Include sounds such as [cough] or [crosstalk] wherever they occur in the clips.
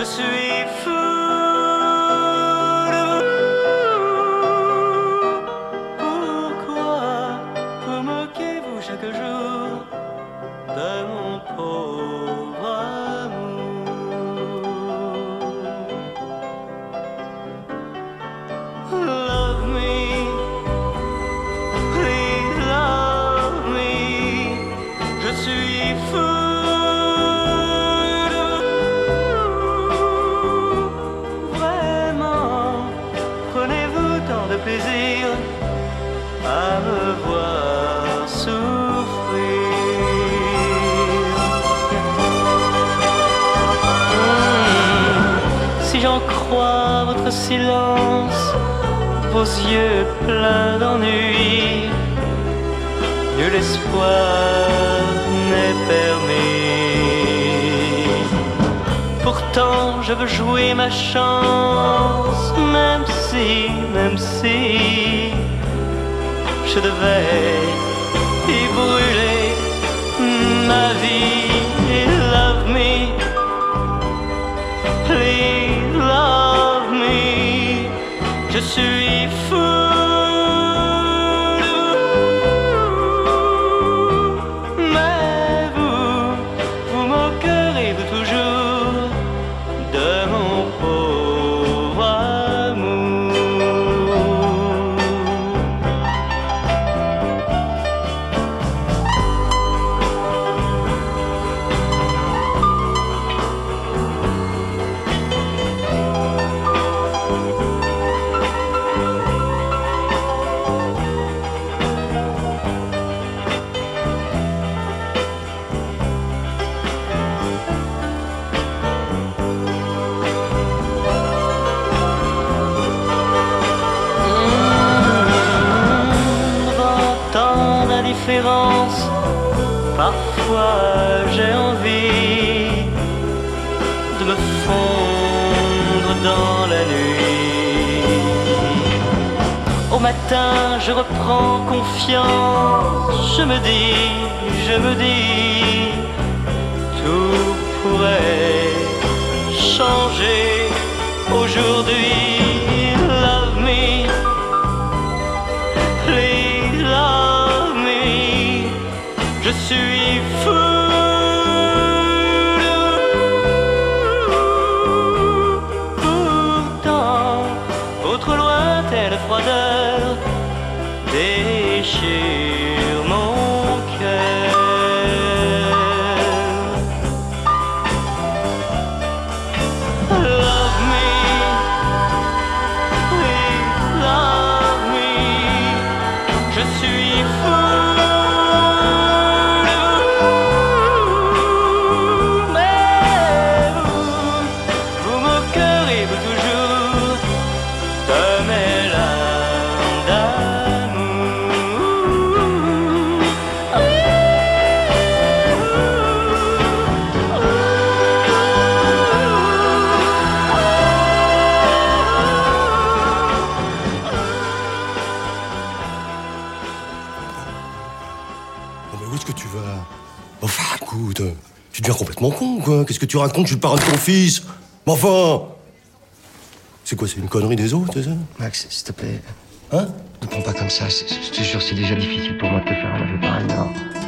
The sweet. dis, je me dis, tout pourrait. Qu'est-ce que tu racontes? Je suis de ton fils. Mais enfin! C'est quoi, c'est une connerie des autres, c'est Max, s'il te plaît. Hein? Ne prends pas comme ça, je te jure, c'est déjà difficile pour moi de te faire un aveu pareil, non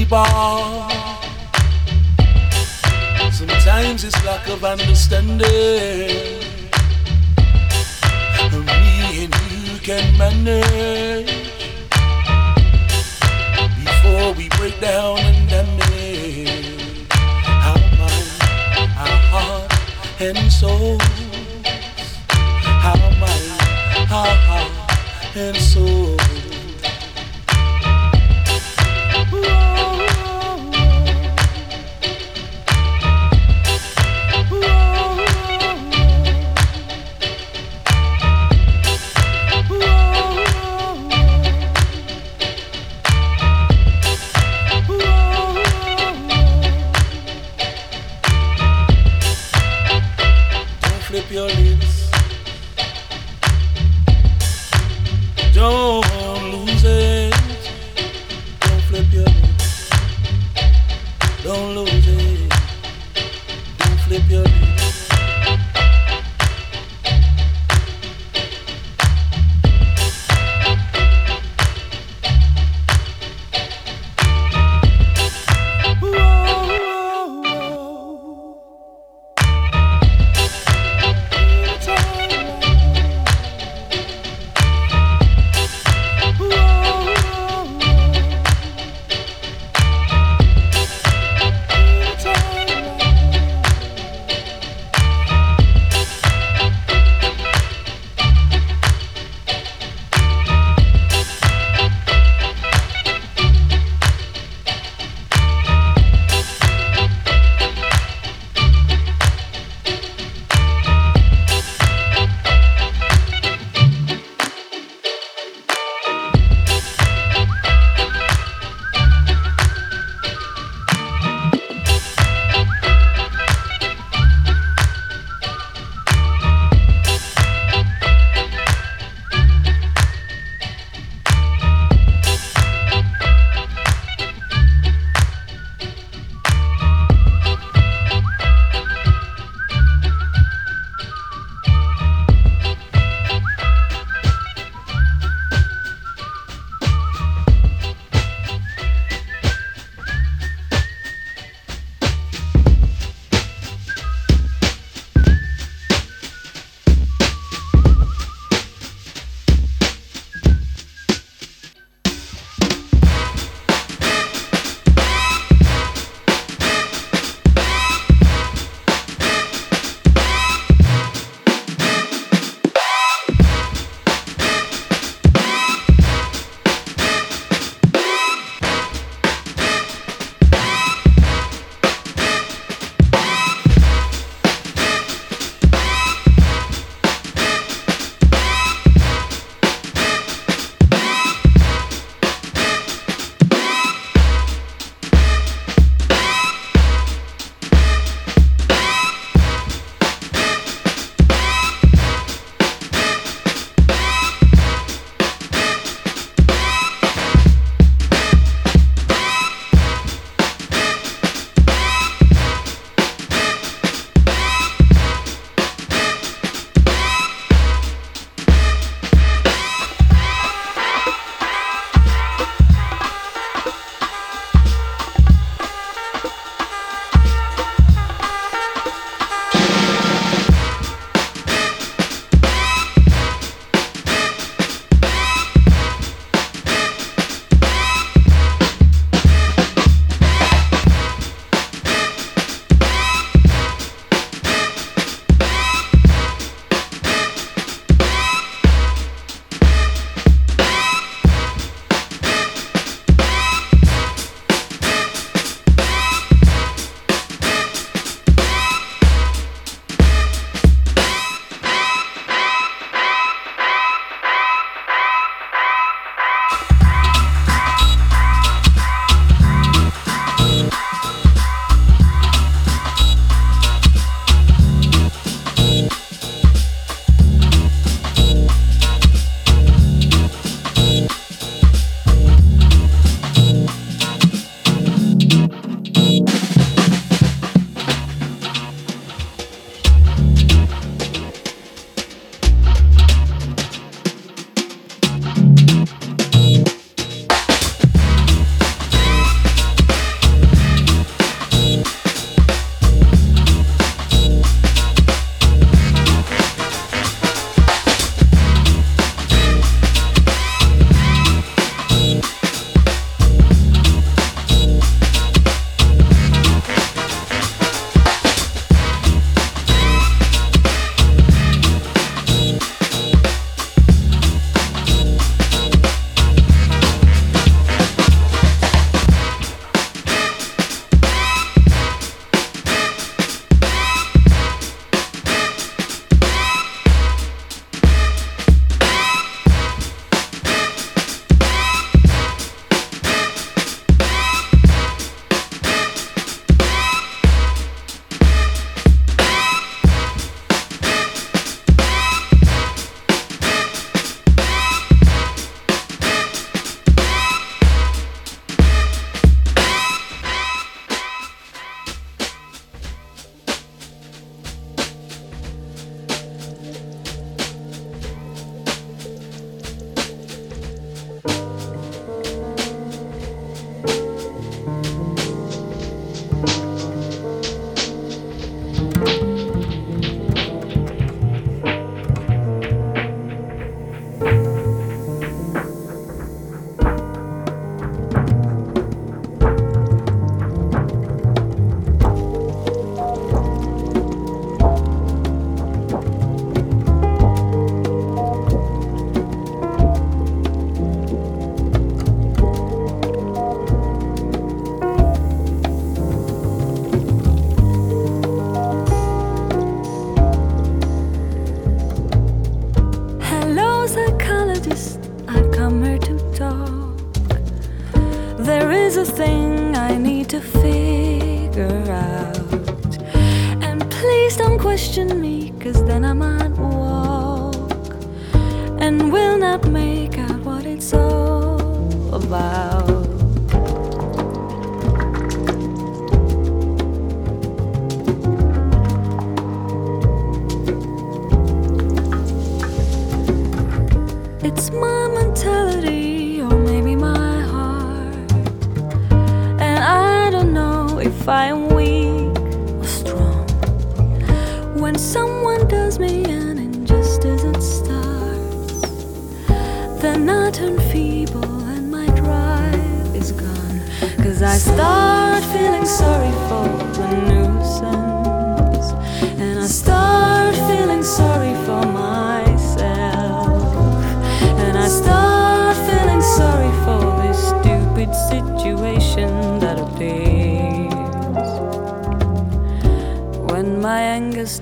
people. Sometimes it's lack of understanding. Me and you can manage before we break down and damage our mind, our heart, and soul. Our mind, our heart, and soul.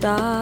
Anger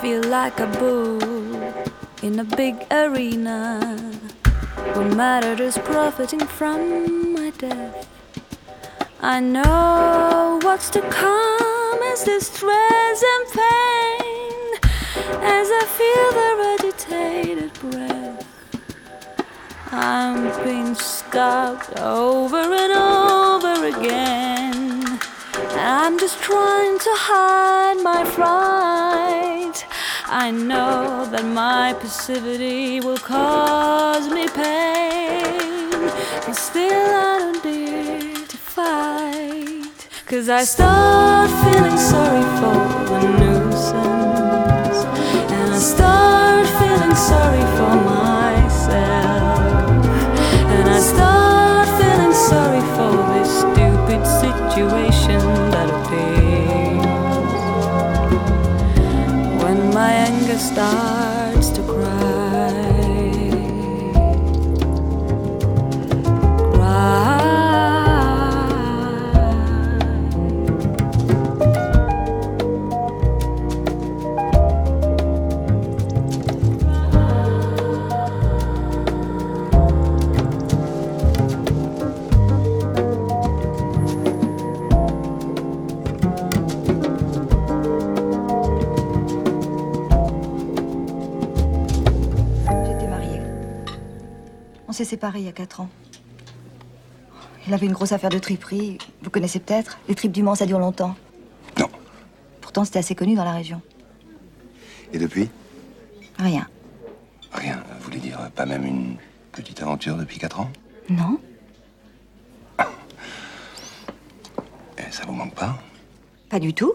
feel like a bull in a big arena. What matter is profiting from my death. I know what's to come is distress and pain as I feel their agitated breath. I'm being scarred over and over again. I'm just trying to hide my fright. I know that my passivity will cause me pain, but still I don't dare to fight. Cause I start feeling sorry for the nuisance, and I start feeling sorry for myself, and I start my s'est séparés il y a quatre ans. Il avait une grosse affaire de triperie. Vous connaissez peut-être Les tripes du Mans, ça dure longtemps. Non. Pourtant, c'était assez connu dans la région. Et depuis? Rien. Rien. Vous voulez dire pas même une petite aventure depuis 4 ans? Non Et ça vous manque pas? Pas du tout.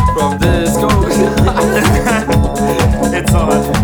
From the scope. [laughs] it's on.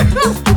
Let's [laughs] go.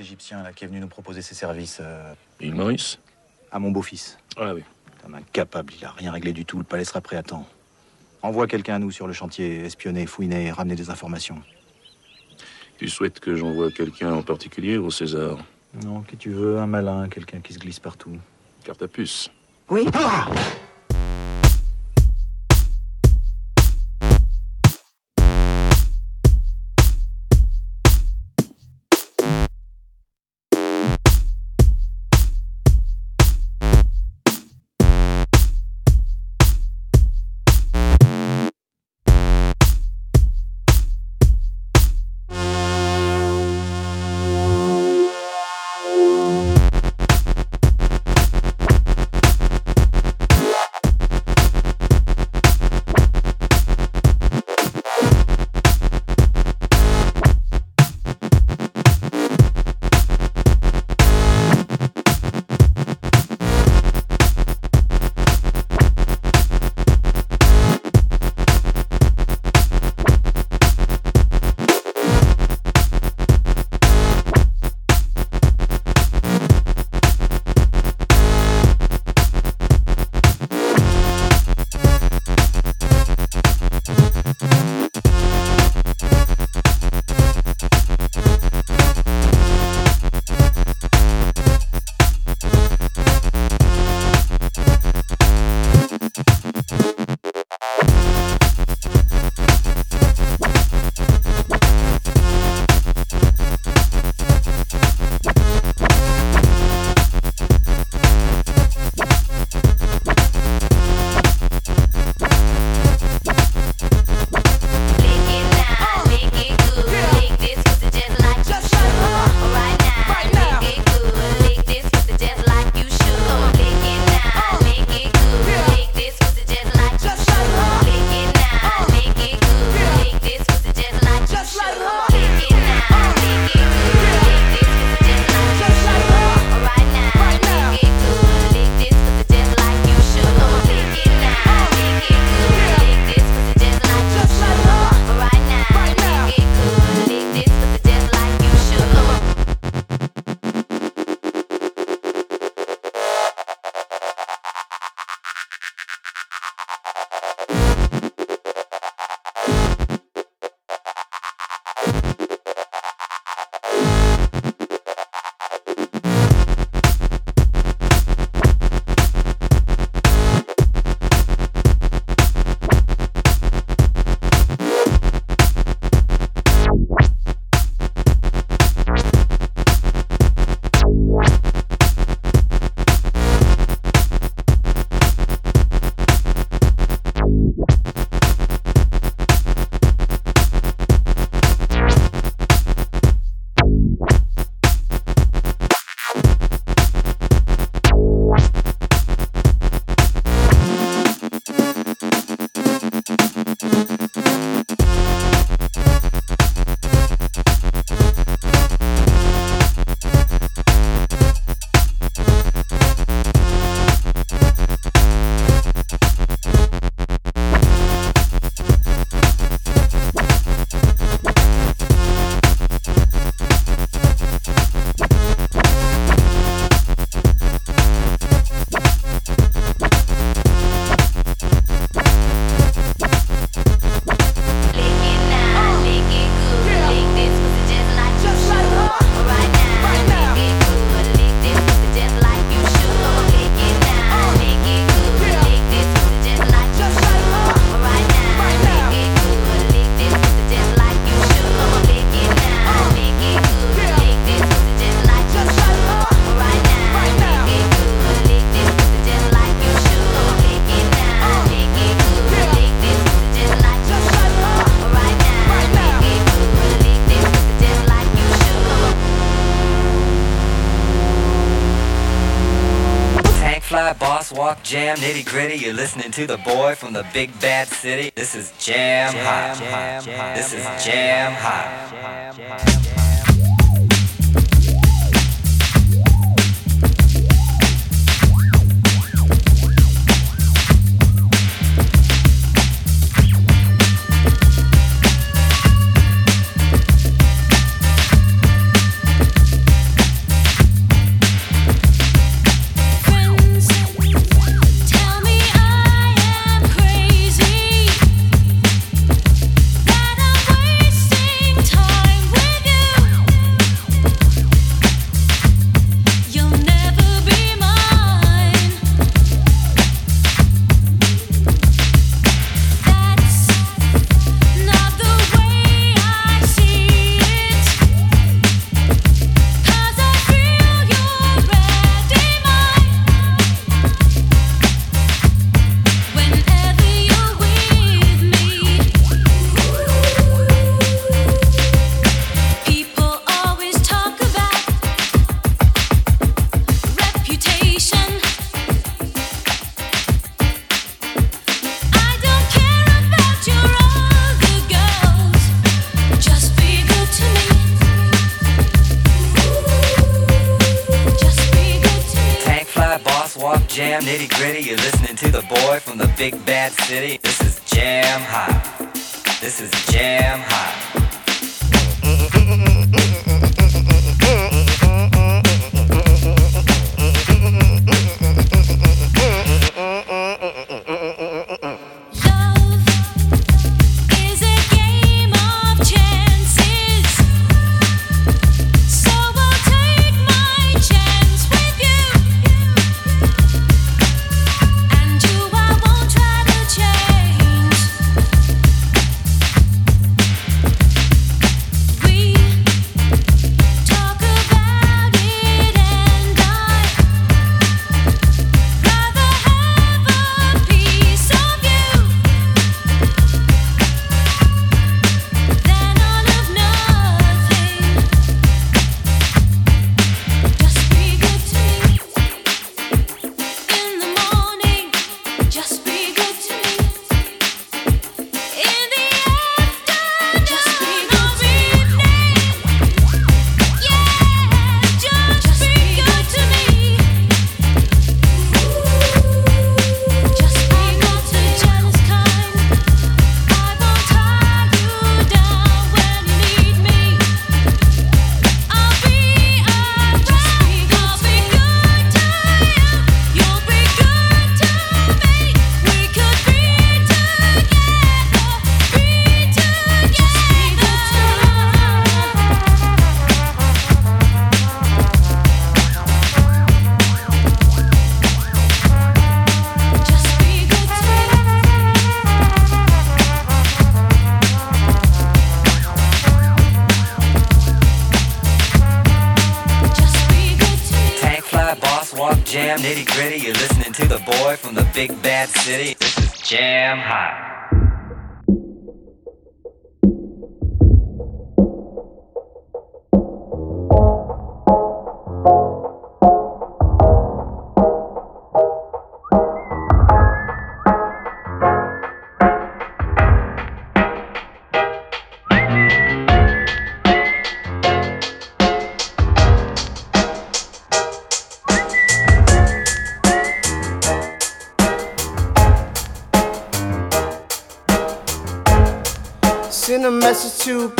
Égyptien là qui est venu nous proposer ses services. Euh... Île Maurice À mon beau-fils. Ah oui. Un incapable, il a rien réglé du tout. Le palais sera prêt à temps. Envoie quelqu'un à nous sur le chantier, espionner, fouiner, ramener des informations. Tu souhaites que j'envoie quelqu'un en particulier au César? Non, qui tu veux, un malin, quelqu'un qui se glisse partout. Carte à puce. Oui. walk, jam, nitty gritty. You're listening to the boy from the big bad city. This is Jam Hot. This is Jam Hot. jam nitty gritty. You're listening to the boy from the big bad city. This is jam hot. This is jam hot. to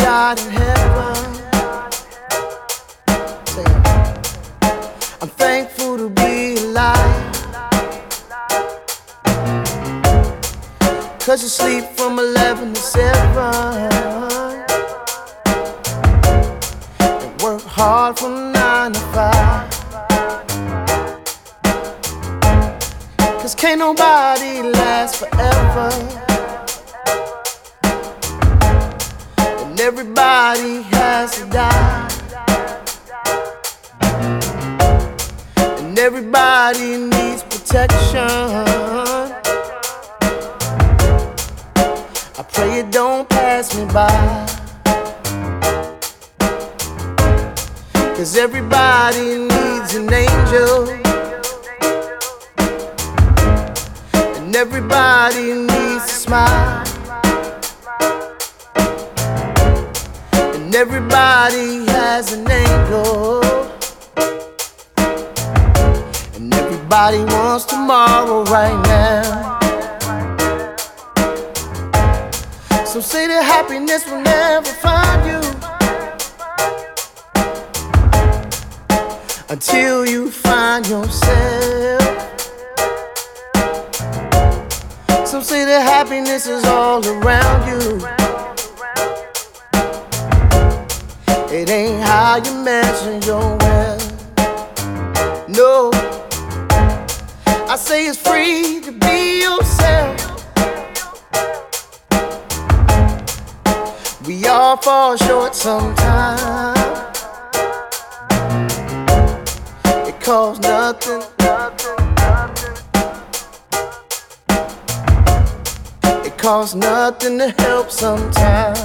nothing to help sometimes.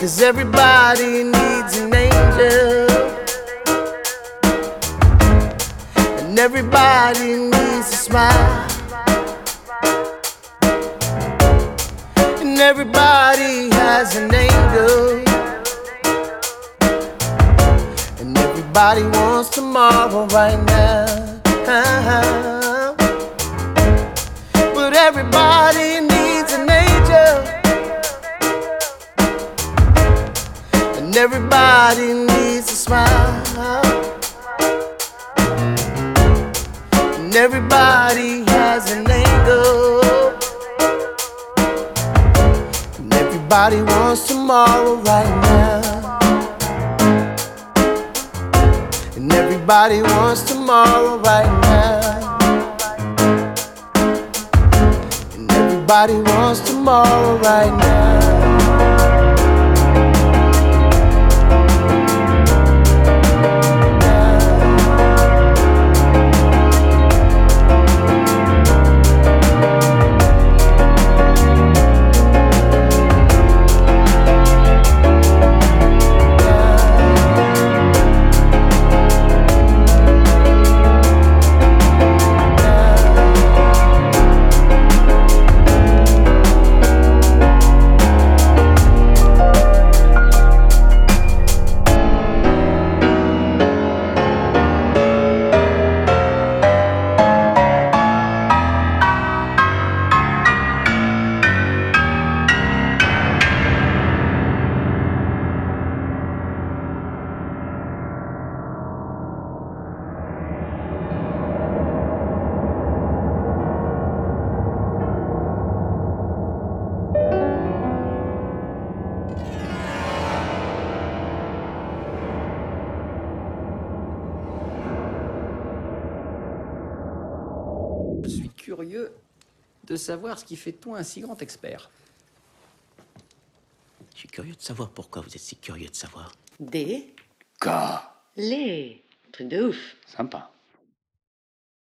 Cause everybody needs an angel. And everybody needs a smile. And everybody has an angel. And everybody wants tomorrow right now. Everybody needs an angel. And everybody needs a smile. And everybody has an angle. And everybody wants tomorrow right now. And everybody wants tomorrow right now. Everybody wants tomorrow right now. Savoir ce qui fait de toi un si grand expert. Je suis curieux de savoir pourquoi vous êtes si curieux de savoir. Des Quoi Les. Truc de ouf. Sympa.